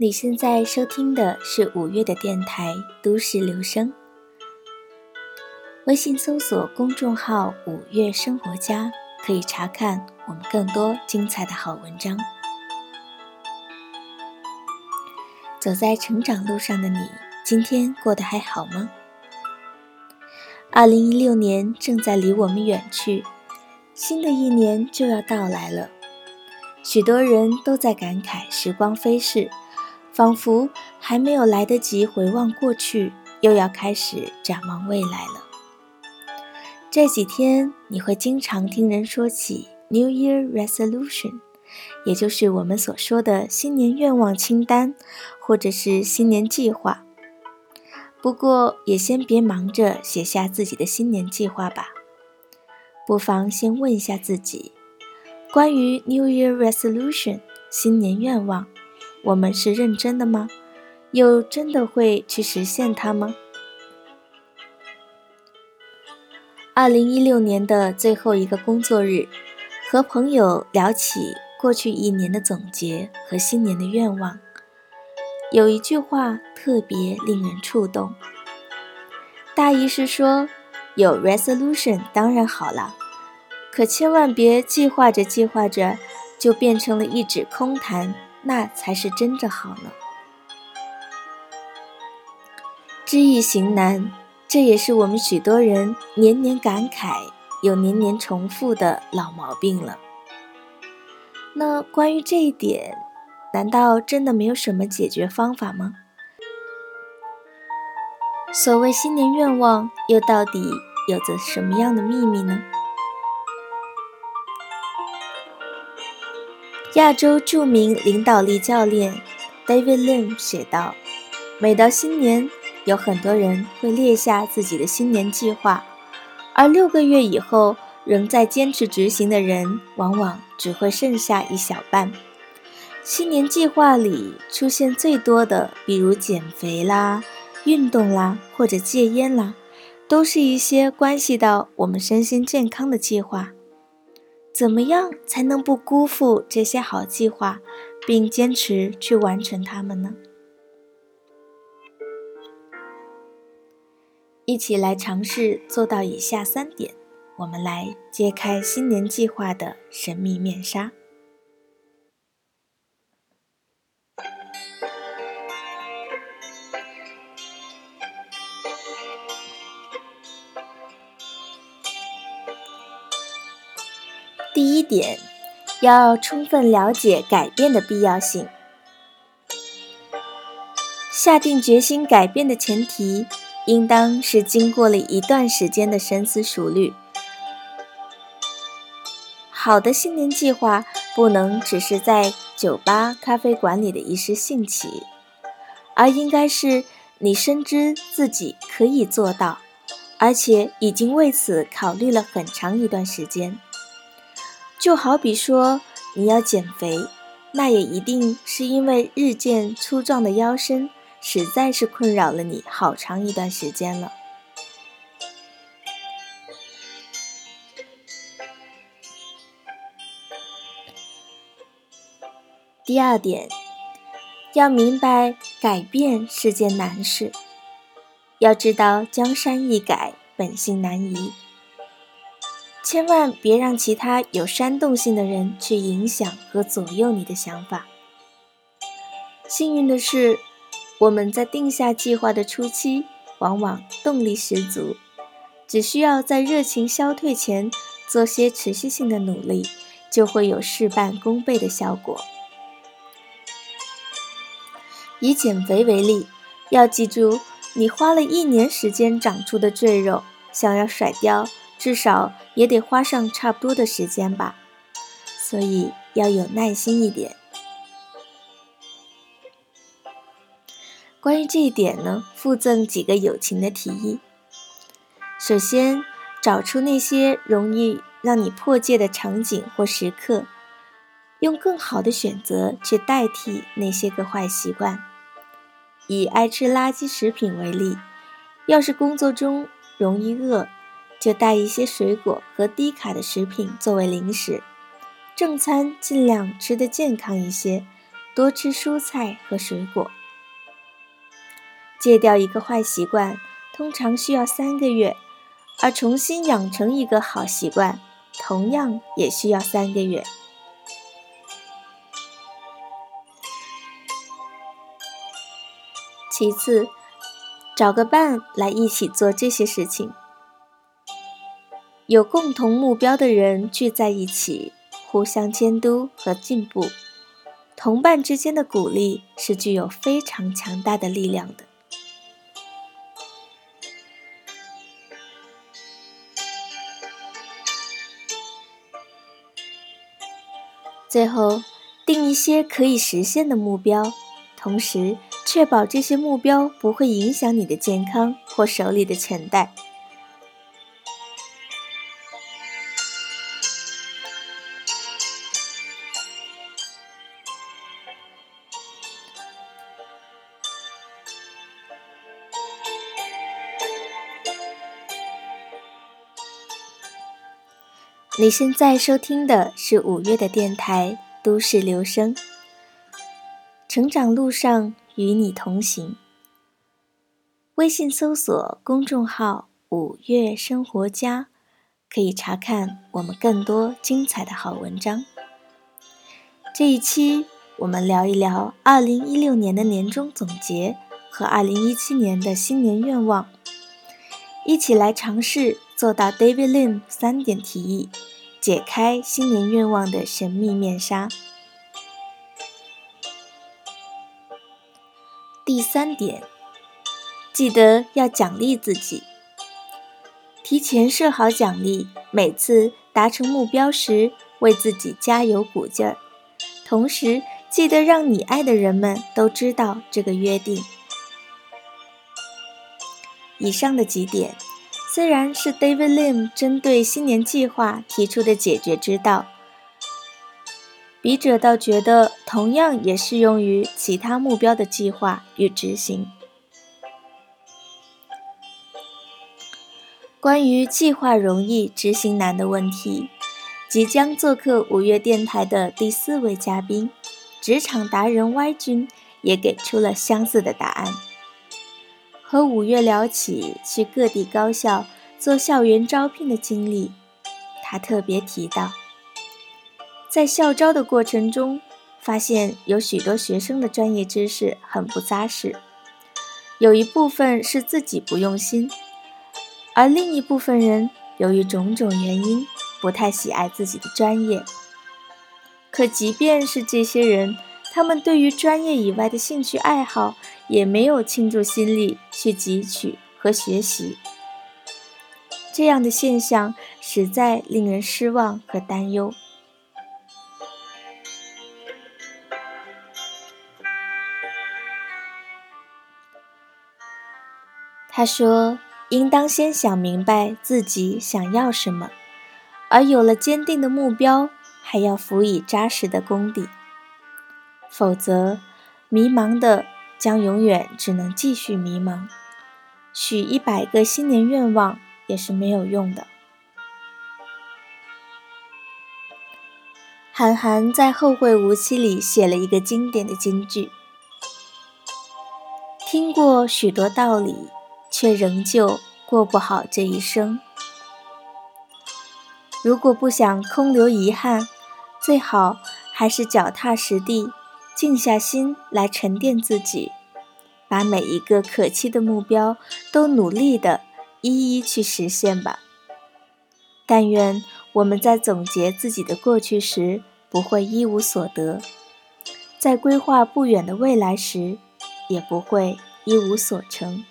你现在收听的是五月的电台《都市留声》，微信搜索公众号“五月生活家”，可以查看我们更多精彩的好文章。走在成长路上的你，今天过得还好吗？二零一六年正在离我们远去，新的一年就要到来了，许多人都在感慨时光飞逝。仿佛还没有来得及回望过去，又要开始展望未来了。这几天你会经常听人说起 New Year Resolution，也就是我们所说的新年愿望清单，或者是新年计划。不过也先别忙着写下自己的新年计划吧，不妨先问一下自己，关于 New Year Resolution 新年愿望。我们是认真的吗？又真的会去实现它吗？二零一六年的最后一个工作日，和朋友聊起过去一年的总结和新年的愿望，有一句话特别令人触动。大意是说，有 resolution 当然好了，可千万别计划着计划着就变成了一纸空谈。那才是真正好呢。知易行难，这也是我们许多人年年感慨又年年重复的老毛病了。那关于这一点，难道真的没有什么解决方法吗？所谓新年愿望，又到底有着什么样的秘密呢？亚洲著名领导力教练 David Lim 写道：“每到新年，有很多人会列下自己的新年计划，而六个月以后仍在坚持执行的人，往往只会剩下一小半。新年计划里出现最多的，比如减肥啦、运动啦，或者戒烟啦，都是一些关系到我们身心健康的计划。”怎么样才能不辜负这些好计划，并坚持去完成它们呢？一起来尝试做到以下三点，我们来揭开新年计划的神秘面纱。第一点，要充分了解改变的必要性。下定决心改变的前提，应当是经过了一段时间的深思熟虑。好的新年计划不能只是在酒吧、咖啡馆里的一时兴起，而应该是你深知自己可以做到，而且已经为此考虑了很长一段时间。就好比说你要减肥，那也一定是因为日渐粗壮的腰身实在是困扰了你好长一段时间了。第二点，要明白改变是件难事，要知道江山易改，本性难移。千万别让其他有煽动性的人去影响和左右你的想法。幸运的是，我们在定下计划的初期，往往动力十足，只需要在热情消退前做些持续性的努力，就会有事半功倍的效果。以减肥为例，要记住，你花了一年时间长出的赘肉，想要甩掉。至少也得花上差不多的时间吧，所以要有耐心一点。关于这一点呢，附赠几个友情的提议。首先，找出那些容易让你破戒的场景或时刻，用更好的选择去代替那些个坏习惯。以爱吃垃圾食品为例，要是工作中容易饿。就带一些水果和低卡的食品作为零食。正餐尽量吃得健康一些，多吃蔬菜和水果。戒掉一个坏习惯通常需要三个月，而重新养成一个好习惯同样也需要三个月。其次，找个伴来一起做这些事情。有共同目标的人聚在一起。互相监督和进步，同伴之间的鼓励是具有非常强大的力量的。最后，定一些可以实现的目标，同时确保这些目标不会影响你的健康或手里的钱袋。你现在收听的是五月的电台《都市留声》，成长路上与你同行。微信搜索公众号“五月生活家”，可以查看我们更多精彩的好文章。这一期我们聊一聊二零一六年的年终总结和二零一七年的新年愿望，一起来尝试做到 David Lim 三点提议。解开新年愿望的神秘面纱。第三点，记得要奖励自己，提前设好奖励，每次达成目标时为自己加油鼓劲儿，同时记得让你爱的人们都知道这个约定。以上的几点。虽然是 David Lim 针对新年计划提出的解决之道，笔者倒觉得同样也适用于其他目标的计划与执行。关于计划容易执行难的问题，即将做客五月电台的第四位嘉宾，职场达人 Y 君也给出了相似的答案。和五月聊起去各地高校做校园招聘的经历，他特别提到，在校招的过程中，发现有许多学生的专业知识很不扎实，有一部分是自己不用心，而另一部分人由于种种原因不太喜爱自己的专业。可即便是这些人，他们对于专业以外的兴趣爱好。也没有倾注心力去汲取和学习，这样的现象实在令人失望和担忧。他说：“应当先想明白自己想要什么，而有了坚定的目标，还要辅以扎实的功底，否则迷茫的。”将永远只能继续迷茫，许一百个新年愿望也是没有用的。韩寒在《后会无期》里写了一个经典的金句：“听过许多道理，却仍旧过不好这一生。如果不想空留遗憾，最好还是脚踏实地。”静下心来沉淀自己，把每一个可期的目标都努力的一一去实现吧。但愿我们在总结自己的过去时不会一无所得，在规划不远的未来时也不会一无所成。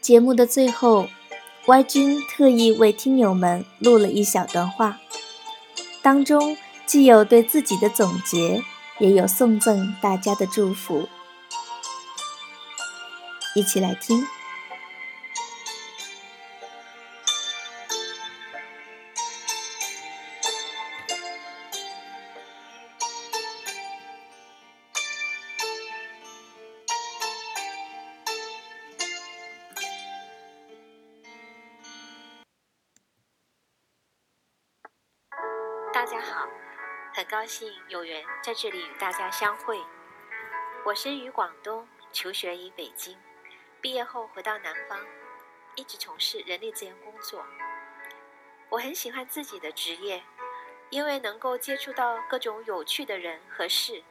节目的最后，Y 君特意为听友们录了一小段话。当中既有对自己的总结，也有送赠大家的祝福，一起来听。高兴有缘在这里与大家相会。我生于广东，求学于北京，毕业后回到南方，一直从事人力资源工作。我很喜欢自己的职业，因为能够接触到各种有趣的人和事，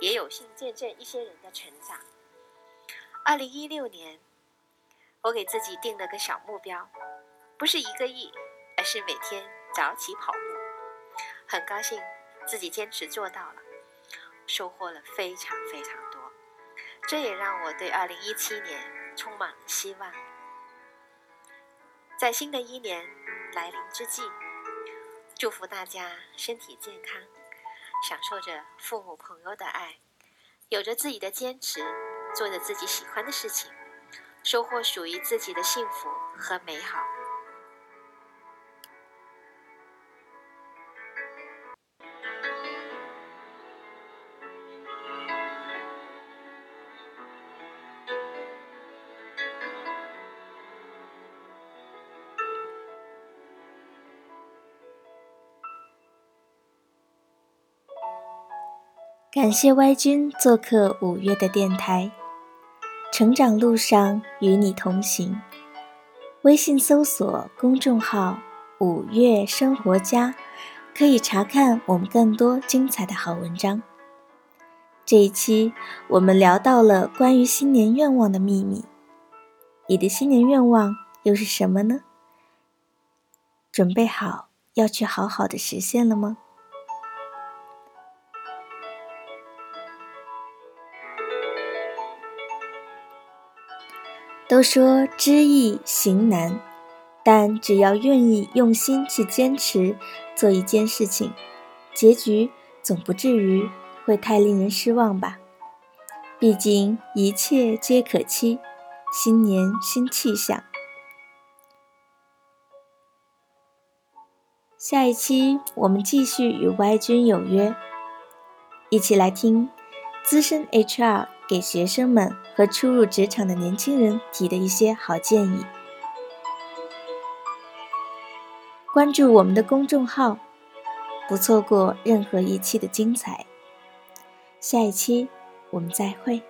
也有幸见证一些人的成长。二零一六年，我给自己定了个小目标，不是一个亿，而是每天早起跑步。很高兴自己坚持做到了，收获了非常非常多。这也让我对二零一七年充满了希望。在新的一年来临之际，祝福大家身体健康，享受着父母朋友的爱，有着自己的坚持。做着自己喜欢的事情，收获属于自己的幸福和美好。感谢 Y 君做客五月的电台，成长路上与你同行。微信搜索公众号“五月生活家”，可以查看我们更多精彩的好文章。这一期我们聊到了关于新年愿望的秘密，你的新年愿望又是什么呢？准备好要去好好的实现了吗？都说知易行难，但只要愿意用心去坚持做一件事情，结局总不至于会太令人失望吧。毕竟一切皆可期，新年新气象。下一期我们继续与 Y 君有约，一起来听资深 HR。给学生们和初入职场的年轻人提的一些好建议。关注我们的公众号，不错过任何一期的精彩。下一期我们再会。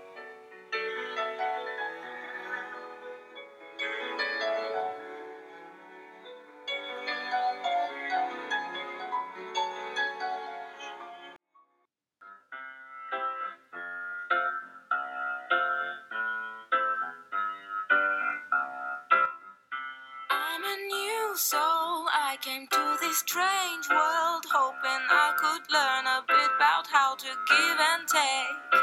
Came to this strange world hoping I could learn a bit about how to give and take.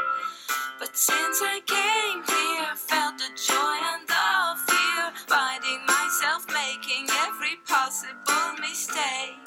But since I came here, I felt the joy and the fear, finding myself making every possible mistake.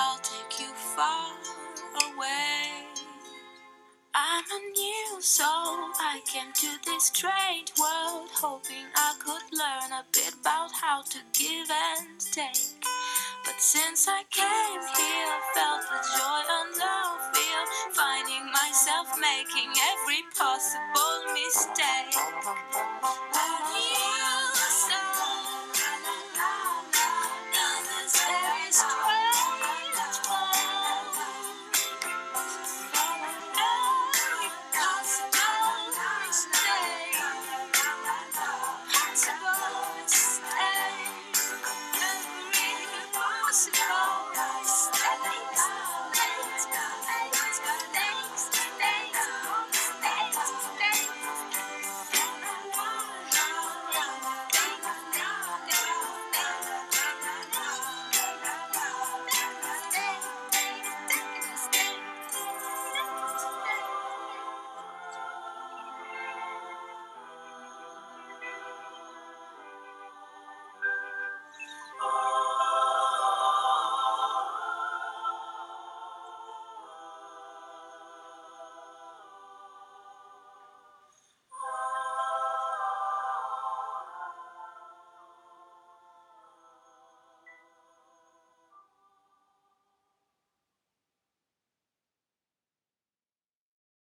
I'll take you far away. I'm a new soul. I came to this strange world hoping I could learn a bit about how to give and take. But since I came here, felt the joy and love feel, finding myself making every possible mistake.